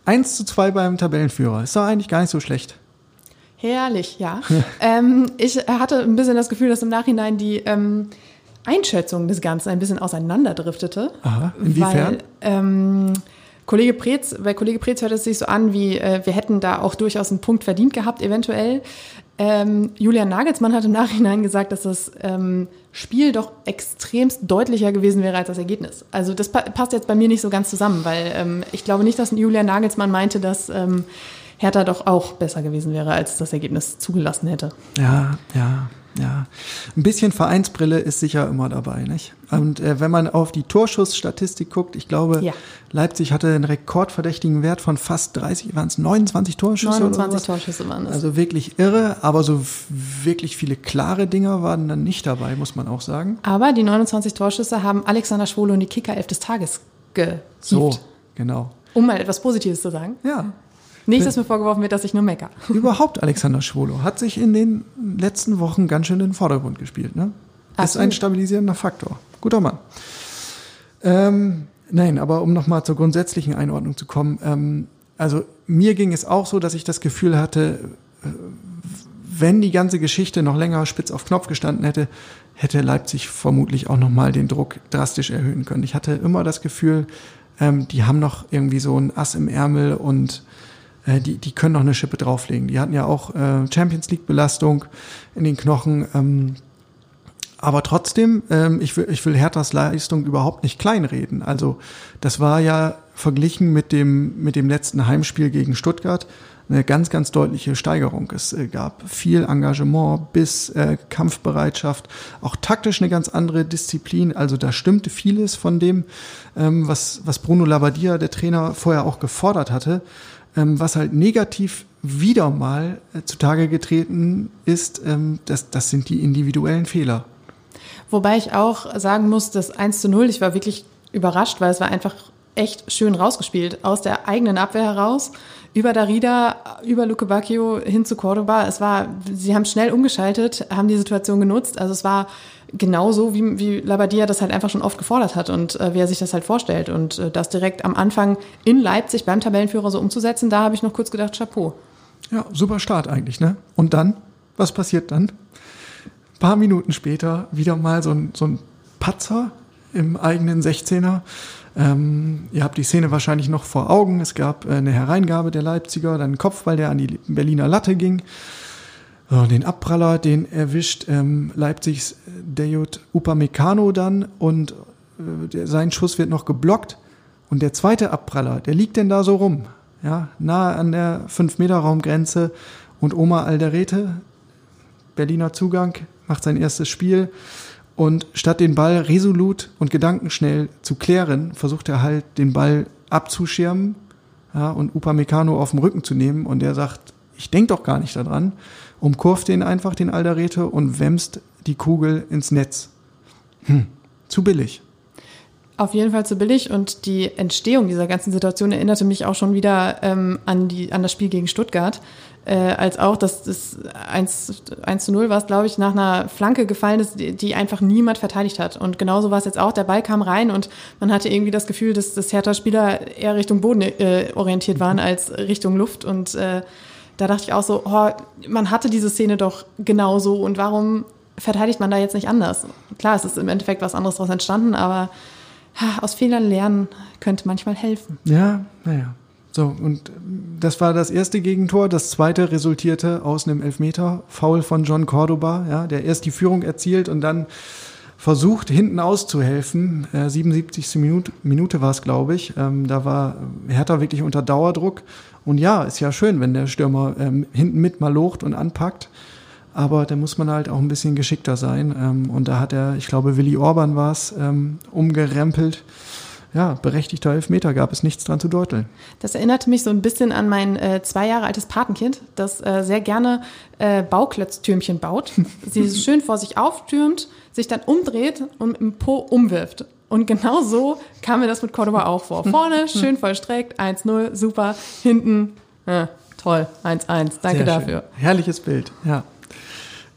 1 zu 2 beim Tabellenführer. Ist doch eigentlich gar nicht so schlecht. Herrlich, ja. ähm, ich hatte ein bisschen das Gefühl, dass im Nachhinein die ähm, Einschätzung des Ganzen ein bisschen auseinanderdriftete. Aha, inwiefern? Weil, ähm, Kollege Preetz, bei Kollege Preetz hört es sich so an, wie äh, wir hätten da auch durchaus einen Punkt verdient gehabt, eventuell. Ähm, Julian Nagelsmann hat im Nachhinein gesagt, dass das ähm, Spiel doch extremst deutlicher gewesen wäre als das Ergebnis. Also das pa passt jetzt bei mir nicht so ganz zusammen, weil ähm, ich glaube nicht, dass Julian Nagelsmann meinte, dass ähm, Hertha doch auch besser gewesen wäre, als das Ergebnis zugelassen hätte. Ja, ja, ja. Ein bisschen Vereinsbrille ist sicher immer dabei, nicht? Und äh, wenn man auf die Torschussstatistik guckt, ich glaube, ja. Leipzig hatte einen rekordverdächtigen Wert von fast 30, waren es 29 Torschüsse? 29 Torschüsse waren es. Also wirklich irre, aber so wirklich viele klare Dinger waren dann nicht dabei, muss man auch sagen. Aber die 29 Torschüsse haben Alexander Schwolo und die Kicker 11 des Tages gehievt. So, genau. Um mal etwas Positives zu sagen. Ja, nicht, dass mir vorgeworfen wird, dass ich nur mecker. Überhaupt Alexander Schwolo hat sich in den letzten Wochen ganz schön in den Vordergrund gespielt. Ne? Ist ein stabilisierender Faktor. Guter Mann. Ähm, nein, aber um nochmal zur grundsätzlichen Einordnung zu kommen. Ähm, also mir ging es auch so, dass ich das Gefühl hatte, äh, wenn die ganze Geschichte noch länger spitz auf Knopf gestanden hätte, hätte Leipzig vermutlich auch nochmal den Druck drastisch erhöhen können. Ich hatte immer das Gefühl, ähm, die haben noch irgendwie so ein Ass im Ärmel und äh, die, die können noch eine Schippe drauflegen. Die hatten ja auch äh, Champions League-Belastung in den Knochen. Ähm, aber trotzdem, ähm, ich, will, ich will Herthas Leistung überhaupt nicht kleinreden. Also das war ja verglichen mit dem, mit dem letzten Heimspiel gegen Stuttgart eine ganz, ganz deutliche Steigerung. Es äh, gab viel Engagement bis äh, Kampfbereitschaft, auch taktisch eine ganz andere Disziplin. Also da stimmte vieles von dem, ähm, was, was Bruno Labbadia, der Trainer, vorher auch gefordert hatte. Ähm, was halt negativ wieder mal äh, zutage getreten ist, ähm, das, das sind die individuellen Fehler. Wobei ich auch sagen muss, das 1 zu 0, ich war wirklich überrascht, weil es war einfach echt schön rausgespielt. Aus der eigenen Abwehr heraus, über Darida, über Luke Bacchio hin zu Cordoba. Es war, sie haben schnell umgeschaltet, haben die Situation genutzt. Also es war genauso, wie, wie Labadia das halt einfach schon oft gefordert hat und äh, wie er sich das halt vorstellt. Und äh, das direkt am Anfang in Leipzig beim Tabellenführer so umzusetzen, da habe ich noch kurz gedacht, Chapeau. Ja, super Start eigentlich, ne? Und dann? Was passiert dann? Ein paar Minuten später wieder mal so ein, so ein Patzer im eigenen 16er. Ähm, ihr habt die Szene wahrscheinlich noch vor Augen. Es gab äh, eine Hereingabe der Leipziger, dann ein Kopfball, der an die Berliner Latte ging. So, den Abpraller, den erwischt ähm, Leipzigs Dejut Upamecano dann und äh, der, sein Schuss wird noch geblockt. Und der zweite Abpraller, der liegt denn da so rum, ja, nahe an der 5-Meter-Raumgrenze und Oma Alderete, Berliner Zugang, macht sein erstes Spiel. Und statt den Ball resolut und gedankenschnell zu klären, versucht er halt den Ball abzuschirmen ja, und Upamecano auf den Rücken zu nehmen. Und der sagt, ich denk doch gar nicht daran umkurvt den einfach, den Alderete, und wämst die Kugel ins Netz. Hm, zu billig. Auf jeden Fall zu billig und die Entstehung dieser ganzen Situation erinnerte mich auch schon wieder ähm, an, die, an das Spiel gegen Stuttgart, äh, als auch, dass das 1, 1 zu 0 war glaube ich, nach einer Flanke gefallen ist, die, die einfach niemand verteidigt hat. Und genauso war es jetzt auch, der Ball kam rein und man hatte irgendwie das Gefühl, dass das Hertha-Spieler eher Richtung Boden äh, orientiert waren als Richtung Luft und äh, da dachte ich auch so, oh, man hatte diese Szene doch genauso und warum verteidigt man da jetzt nicht anders? Klar, es ist im Endeffekt was anderes daraus entstanden, aber aus Fehlern lernen könnte manchmal helfen. Ja, naja. So, und das war das erste Gegentor. Das zweite resultierte aus einem Elfmeter, Foul von John Cordoba, ja, der erst die Führung erzielt und dann versucht, hinten auszuhelfen. Äh, 77. Minute, Minute war es, glaube ich. Ähm, da war Hertha wirklich unter Dauerdruck. Und ja, ist ja schön, wenn der Stürmer ähm, hinten mit mal locht und anpackt. Aber da muss man halt auch ein bisschen geschickter sein. Ähm, und da hat er, ich glaube, Willi Orban war es, ähm, umgerempelt ja, berechtigter Elfmeter gab es nichts dran zu deuteln. Das erinnerte mich so ein bisschen an mein äh, zwei Jahre altes Patenkind, das äh, sehr gerne äh, Bauklötztürmchen baut. Sie schön vor sich auftürmt, sich dann umdreht und im Po umwirft. Und genau so kam mir das mit Cordoba auch vor. Vorne schön vollstreckt, 1-0, super. Hinten, äh, toll, 1-1. Danke dafür. Herrliches Bild, ja.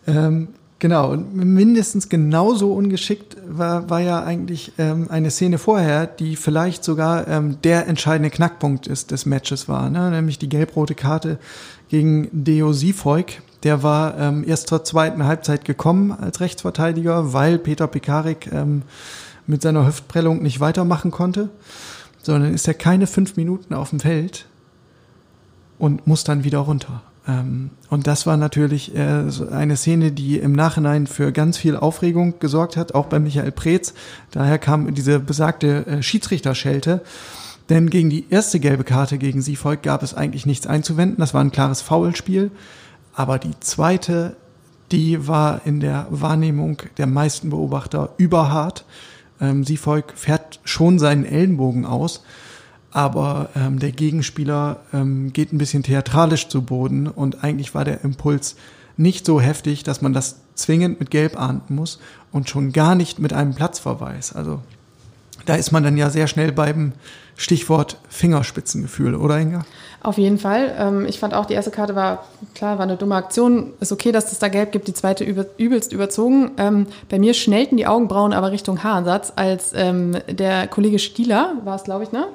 Ähm, Genau, und mindestens genauso ungeschickt war, war ja eigentlich ähm, eine Szene vorher, die vielleicht sogar ähm, der entscheidende Knackpunkt ist, des Matches war, ne? nämlich die gelb-rote Karte gegen Deo Sifoik. Der war ähm, erst zur zweiten Halbzeit gekommen als Rechtsverteidiger, weil Peter Pekarik ähm, mit seiner Hüftprellung nicht weitermachen konnte, sondern ist er keine fünf Minuten auf dem Feld und muss dann wieder runter. Ähm, und das war natürlich äh, eine Szene, die im Nachhinein für ganz viel Aufregung gesorgt hat, auch bei Michael Preetz. Daher kam diese besagte äh, Schiedsrichterschelte. Denn gegen die erste gelbe Karte gegen Siefolk gab es eigentlich nichts einzuwenden. Das war ein klares Foulspiel. Aber die zweite, die war in der Wahrnehmung der meisten Beobachter überhart. Ähm, Siefolk fährt schon seinen Ellenbogen aus aber ähm, der Gegenspieler ähm, geht ein bisschen theatralisch zu Boden und eigentlich war der Impuls nicht so heftig, dass man das zwingend mit Gelb ahnden muss und schon gar nicht mit einem Platzverweis. Also da ist man dann ja sehr schnell beim Stichwort Fingerspitzengefühl, oder Inga? Auf jeden Fall. Ähm, ich fand auch, die erste Karte war, klar, war eine dumme Aktion. Ist okay, dass es da gelb gibt, die zweite übelst überzogen. Ähm, bei mir schnellten die Augenbrauen aber Richtung Haaransatz, als ähm, der Kollege Stieler, war es glaube ich, ne?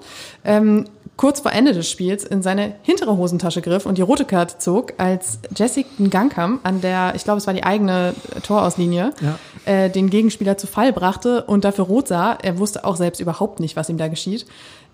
Kurz vor Ende des Spiels in seine hintere Hosentasche griff und die rote Karte zog, als Jessica Gangkam an der, ich glaube, es war die eigene Torauslinie, ja. äh, den Gegenspieler zu Fall brachte und dafür rot sah. Er wusste auch selbst überhaupt nicht, was ihm da geschieht.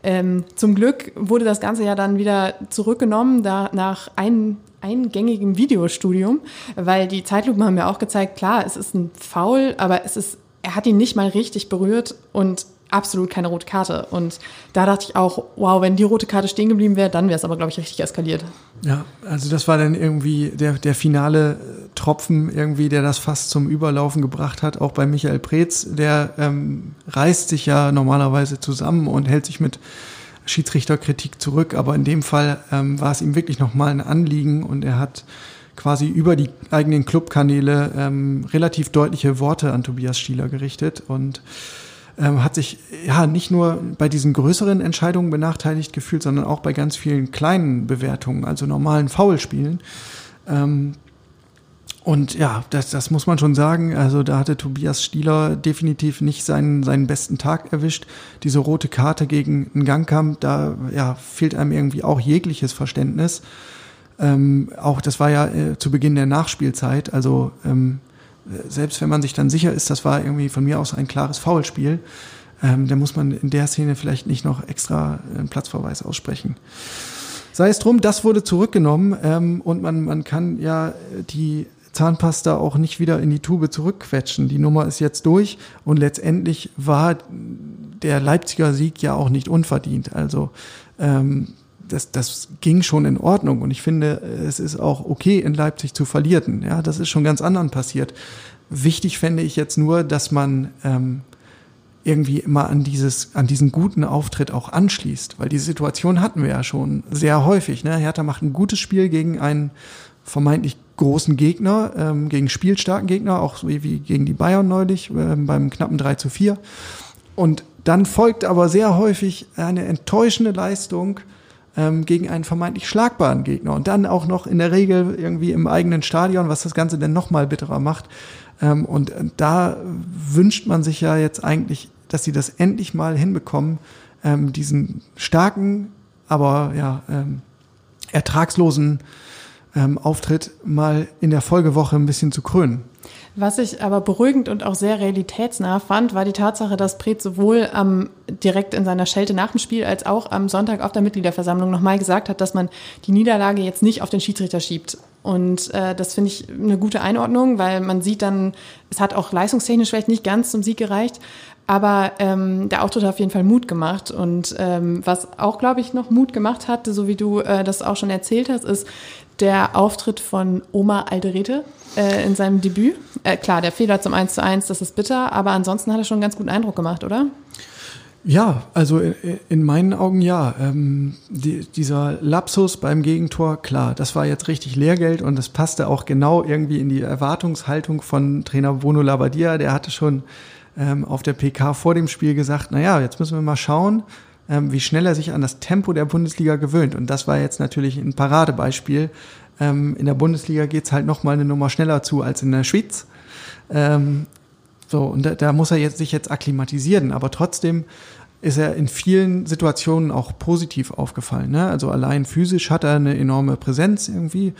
Ähm, zum Glück wurde das Ganze ja dann wieder zurückgenommen, da nach ein, eingängigem Videostudium, weil die Zeitlupen haben ja auch gezeigt, klar, es ist ein Foul, aber es ist, er hat ihn nicht mal richtig berührt und absolut keine rote Karte. Und da dachte ich auch, wow, wenn die rote Karte stehen geblieben wäre, dann wäre es aber, glaube ich, richtig eskaliert. Ja, also das war dann irgendwie der, der finale Tropfen irgendwie, der das fast zum Überlaufen gebracht hat. Auch bei Michael Preetz, der ähm, reißt sich ja normalerweise zusammen und hält sich mit Schiedsrichterkritik zurück. Aber in dem Fall ähm, war es ihm wirklich nochmal ein Anliegen und er hat quasi über die eigenen Clubkanäle ähm, relativ deutliche Worte an Tobias Stieler gerichtet und ähm, hat sich ja nicht nur bei diesen größeren Entscheidungen benachteiligt gefühlt, sondern auch bei ganz vielen kleinen Bewertungen, also normalen Foulspielen. Ähm, und ja, das, das muss man schon sagen. Also da hatte Tobias Stieler definitiv nicht seinen, seinen besten Tag erwischt. Diese rote Karte gegen einen Gangkampf, da ja, fehlt einem irgendwie auch jegliches Verständnis. Ähm, auch das war ja äh, zu Beginn der Nachspielzeit. Also ähm, selbst wenn man sich dann sicher ist, das war irgendwie von mir aus ein klares Foulspiel, ähm, dann muss man in der Szene vielleicht nicht noch extra einen Platzverweis aussprechen. Sei es drum, das wurde zurückgenommen ähm, und man, man kann ja die Zahnpasta auch nicht wieder in die Tube zurückquetschen. Die Nummer ist jetzt durch und letztendlich war der Leipziger Sieg ja auch nicht unverdient. Also ähm, das, das ging schon in Ordnung und ich finde, es ist auch okay, in Leipzig zu verlieren. Ja, das ist schon ganz anderen passiert. Wichtig fände ich jetzt nur, dass man ähm, irgendwie immer an dieses, an diesen guten Auftritt auch anschließt, weil die Situation hatten wir ja schon sehr häufig. Ne? Hertha macht ein gutes Spiel gegen einen vermeintlich großen Gegner, ähm, gegen spielstarken Gegner, auch so wie gegen die Bayern neulich äh, beim knappen 3 zu 4. Und dann folgt aber sehr häufig eine enttäuschende Leistung ähm, gegen einen vermeintlich schlagbaren Gegner und dann auch noch in der Regel irgendwie im eigenen Stadion, was das Ganze denn nochmal bitterer macht. Ähm, und da wünscht man sich ja jetzt eigentlich, dass sie das endlich mal hinbekommen, ähm, diesen starken, aber ja, ähm, ertragslosen ähm, Auftritt mal in der Folgewoche ein bisschen zu krönen. Was ich aber beruhigend und auch sehr realitätsnah fand, war die Tatsache, dass Pret sowohl ähm, direkt in seiner Schelte nach dem Spiel als auch am Sonntag auf der Mitgliederversammlung nochmal gesagt hat, dass man die Niederlage jetzt nicht auf den Schiedsrichter schiebt. Und äh, das finde ich eine gute Einordnung, weil man sieht dann, es hat auch leistungstechnisch vielleicht nicht ganz zum Sieg gereicht, aber ähm, der Auftritt hat auf jeden Fall Mut gemacht. Und ähm, was auch, glaube ich, noch Mut gemacht hat, so wie du äh, das auch schon erzählt hast, ist der Auftritt von Oma Alderete äh, in seinem Debüt. Äh, klar, der Fehler zum 1 zu 1, das ist bitter, aber ansonsten hat er schon einen ganz guten Eindruck gemacht, oder? Ja, also in meinen Augen ja. Ähm, die, dieser Lapsus beim Gegentor, klar, das war jetzt richtig Lehrgeld und das passte auch genau irgendwie in die Erwartungshaltung von Trainer Bruno Labbadia. Der hatte schon ähm, auf der PK vor dem Spiel gesagt, na ja, jetzt müssen wir mal schauen, wie schnell er sich an das Tempo der Bundesliga gewöhnt. Und das war jetzt natürlich ein Paradebeispiel. Ähm, in der Bundesliga geht's halt noch mal eine Nummer schneller zu als in der Schweiz. Ähm, so, und da, da muss er jetzt, sich jetzt akklimatisieren. Aber trotzdem ist er in vielen Situationen auch positiv aufgefallen. Ne? Also allein physisch hat er eine enorme Präsenz irgendwie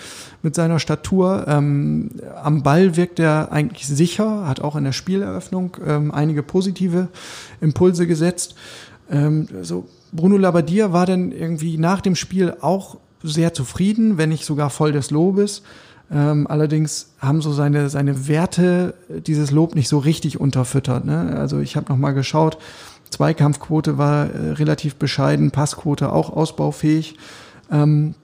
mit seiner Statur. Ähm, am Ball wirkt er eigentlich sicher, hat auch in der Spieleröffnung ähm, einige positive Impulse gesetzt. Ähm, so Bruno Labbadia war dann irgendwie nach dem Spiel auch sehr zufrieden, wenn nicht sogar voll des Lobes. Ähm, allerdings haben so seine, seine Werte dieses Lob nicht so richtig unterfüttert. Ne? Also ich habe nochmal geschaut, Zweikampfquote war äh, relativ bescheiden, Passquote auch ausbaufähig. Ähm,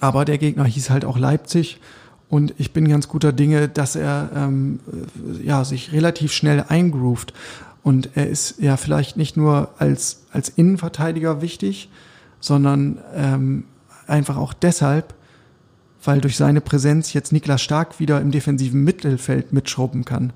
aber der Gegner hieß halt auch Leipzig. Und ich bin ganz guter Dinge, dass er ähm, äh, ja, sich relativ schnell eingroovt. Und er ist ja vielleicht nicht nur als, als Innenverteidiger wichtig, sondern ähm, einfach auch deshalb, weil durch seine Präsenz jetzt Niklas Stark wieder im defensiven Mittelfeld mitschrubben kann.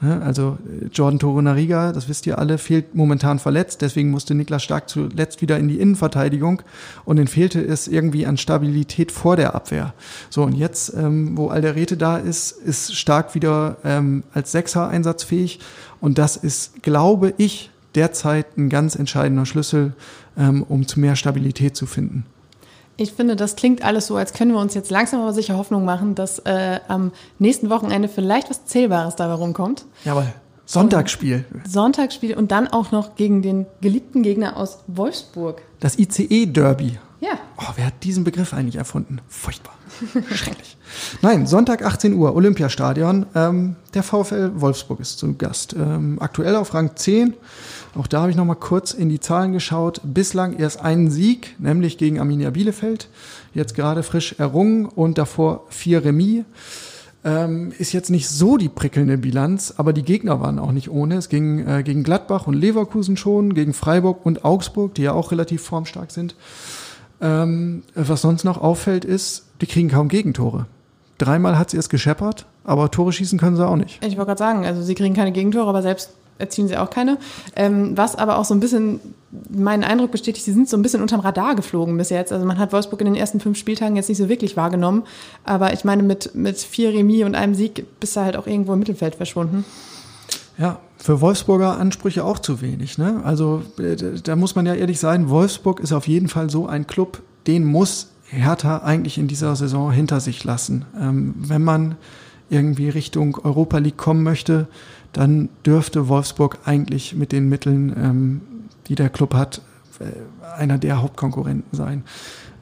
Also äh, Jordan Torunariga, das wisst ihr alle, fehlt momentan verletzt, deswegen musste Niklas Stark zuletzt wieder in die Innenverteidigung und den fehlte es irgendwie an Stabilität vor der Abwehr. So und jetzt, ähm, wo Alderete da ist, ist Stark wieder ähm, als Sechser einsatzfähig und das ist, glaube ich, derzeit ein ganz entscheidender Schlüssel, ähm, um zu mehr Stabilität zu finden. Ich finde, das klingt alles so, als können wir uns jetzt langsam aber sicher Hoffnung machen, dass äh, am nächsten Wochenende vielleicht was Zählbares dabei rumkommt. Jawohl. Sonntagsspiel. Und Sonntagsspiel und dann auch noch gegen den geliebten Gegner aus Wolfsburg. Das ICE-Derby. Ja. Oh, wer hat diesen Begriff eigentlich erfunden? Furchtbar. Schrecklich. Nein, Sonntag 18 Uhr, Olympiastadion. Ähm, der VfL Wolfsburg ist zu Gast. Ähm, aktuell auf Rang 10. Auch da habe ich noch mal kurz in die Zahlen geschaut. Bislang erst einen Sieg, nämlich gegen Arminia Bielefeld. Jetzt gerade frisch errungen und davor vier Remis. Ähm, ist jetzt nicht so die prickelnde Bilanz, aber die Gegner waren auch nicht ohne. Es ging äh, gegen Gladbach und Leverkusen schon, gegen Freiburg und Augsburg, die ja auch relativ formstark sind. Ähm, was sonst noch auffällt, ist, die kriegen kaum Gegentore. Dreimal hat sie es gescheppert, aber Tore schießen können sie auch nicht. Ich wollte gerade sagen, also sie kriegen keine Gegentore, aber selbst erzielen sie auch keine. Ähm, was aber auch so ein bisschen meinen Eindruck bestätigt, sie sind so ein bisschen unterm Radar geflogen bis jetzt. Also man hat Wolfsburg in den ersten fünf Spieltagen jetzt nicht so wirklich wahrgenommen. Aber ich meine, mit, mit vier Remis und einem Sieg bist du halt auch irgendwo im Mittelfeld verschwunden. Ja, für Wolfsburger Ansprüche auch zu wenig. Ne? Also äh, da muss man ja ehrlich sein, Wolfsburg ist auf jeden Fall so ein Club, den muss Hertha eigentlich in dieser Saison hinter sich lassen. Ähm, wenn man irgendwie Richtung Europa League kommen möchte, dann dürfte Wolfsburg eigentlich mit den Mitteln, ähm, die der Club hat, äh, einer der Hauptkonkurrenten sein.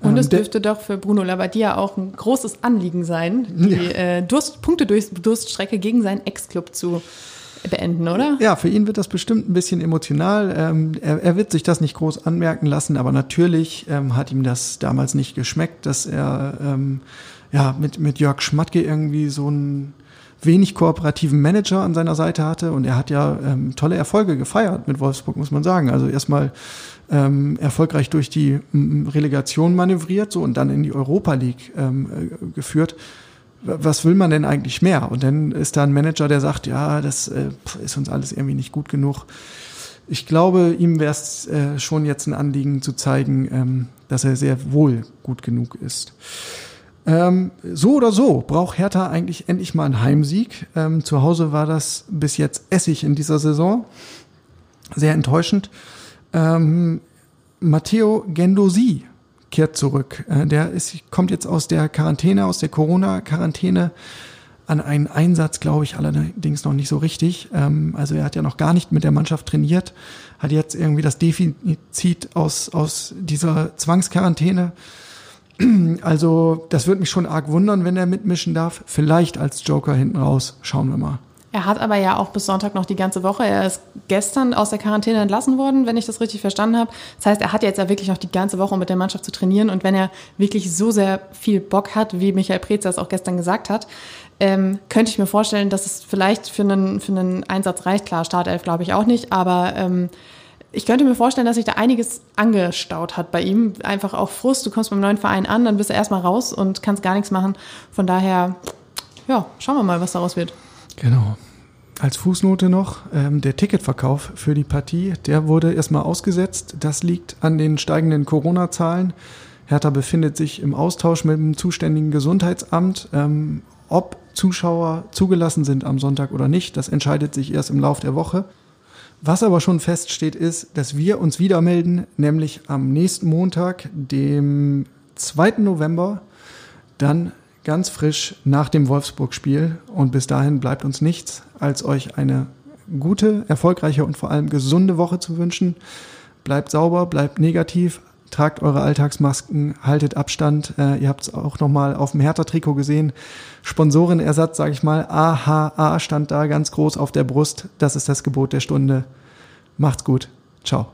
Und es ähm, dürfte doch für Bruno Labbadia auch ein großes Anliegen sein, die ja. äh, Durst, Punkte durch Durststrecke gegen seinen Ex-Club zu beenden, oder? Ja, für ihn wird das bestimmt ein bisschen emotional. Ähm, er, er, wird sich das nicht groß anmerken lassen, aber natürlich ähm, hat ihm das damals nicht geschmeckt, dass er ähm, ja mit, mit Jörg Schmatke irgendwie so ein wenig kooperativen Manager an seiner Seite hatte und er hat ja ähm, tolle Erfolge gefeiert mit Wolfsburg, muss man sagen. Also erstmal ähm, erfolgreich durch die Relegation manövriert so und dann in die Europa League ähm, äh, geführt. Was will man denn eigentlich mehr? Und dann ist da ein Manager, der sagt, ja, das äh, ist uns alles irgendwie nicht gut genug. Ich glaube, ihm wäre es äh, schon jetzt ein Anliegen zu zeigen, ähm, dass er sehr wohl gut genug ist. Ähm, so oder so braucht Hertha eigentlich endlich mal einen Heimsieg. Ähm, zu Hause war das bis jetzt Essig in dieser Saison. Sehr enttäuschend. Ähm, Matteo Gendosi kehrt zurück. Äh, der ist, kommt jetzt aus der Quarantäne, aus der Corona-Quarantäne an einen Einsatz, glaube ich, allerdings noch nicht so richtig. Ähm, also er hat ja noch gar nicht mit der Mannschaft trainiert, hat jetzt irgendwie das Defizit aus, aus dieser Zwangsquarantäne. Also das würde mich schon arg wundern, wenn er mitmischen darf. Vielleicht als Joker hinten raus. Schauen wir mal. Er hat aber ja auch bis Sonntag noch die ganze Woche. Er ist gestern aus der Quarantäne entlassen worden, wenn ich das richtig verstanden habe. Das heißt, er hat jetzt ja wirklich noch die ganze Woche, um mit der Mannschaft zu trainieren. Und wenn er wirklich so sehr viel Bock hat, wie Michael Preetz das auch gestern gesagt hat, ähm, könnte ich mir vorstellen, dass es vielleicht für einen, für einen Einsatz reicht. Klar, Startelf glaube ich auch nicht, aber ähm, ich könnte mir vorstellen, dass sich da einiges angestaut hat bei ihm. Einfach auch Frust. Du kommst beim neuen Verein an, dann bist du erstmal raus und kannst gar nichts machen. Von daher, ja, schauen wir mal, was daraus wird. Genau. Als Fußnote noch, ähm, der Ticketverkauf für die Partie, der wurde erstmal ausgesetzt. Das liegt an den steigenden Corona-Zahlen. Hertha befindet sich im Austausch mit dem zuständigen Gesundheitsamt. Ähm, ob Zuschauer zugelassen sind am Sonntag oder nicht, das entscheidet sich erst im Lauf der Woche. Was aber schon feststeht, ist, dass wir uns wieder melden, nämlich am nächsten Montag, dem 2. November, dann ganz frisch nach dem Wolfsburg-Spiel. Und bis dahin bleibt uns nichts, als euch eine gute, erfolgreiche und vor allem gesunde Woche zu wünschen. Bleibt sauber, bleibt negativ, tragt eure Alltagsmasken, haltet Abstand. Äh, ihr habt es auch nochmal auf dem Hertha-Trikot gesehen. Sponsorenersatz, sage ich mal. AHA stand da ganz groß auf der Brust. Das ist das Gebot der Stunde. Macht's gut. Ciao.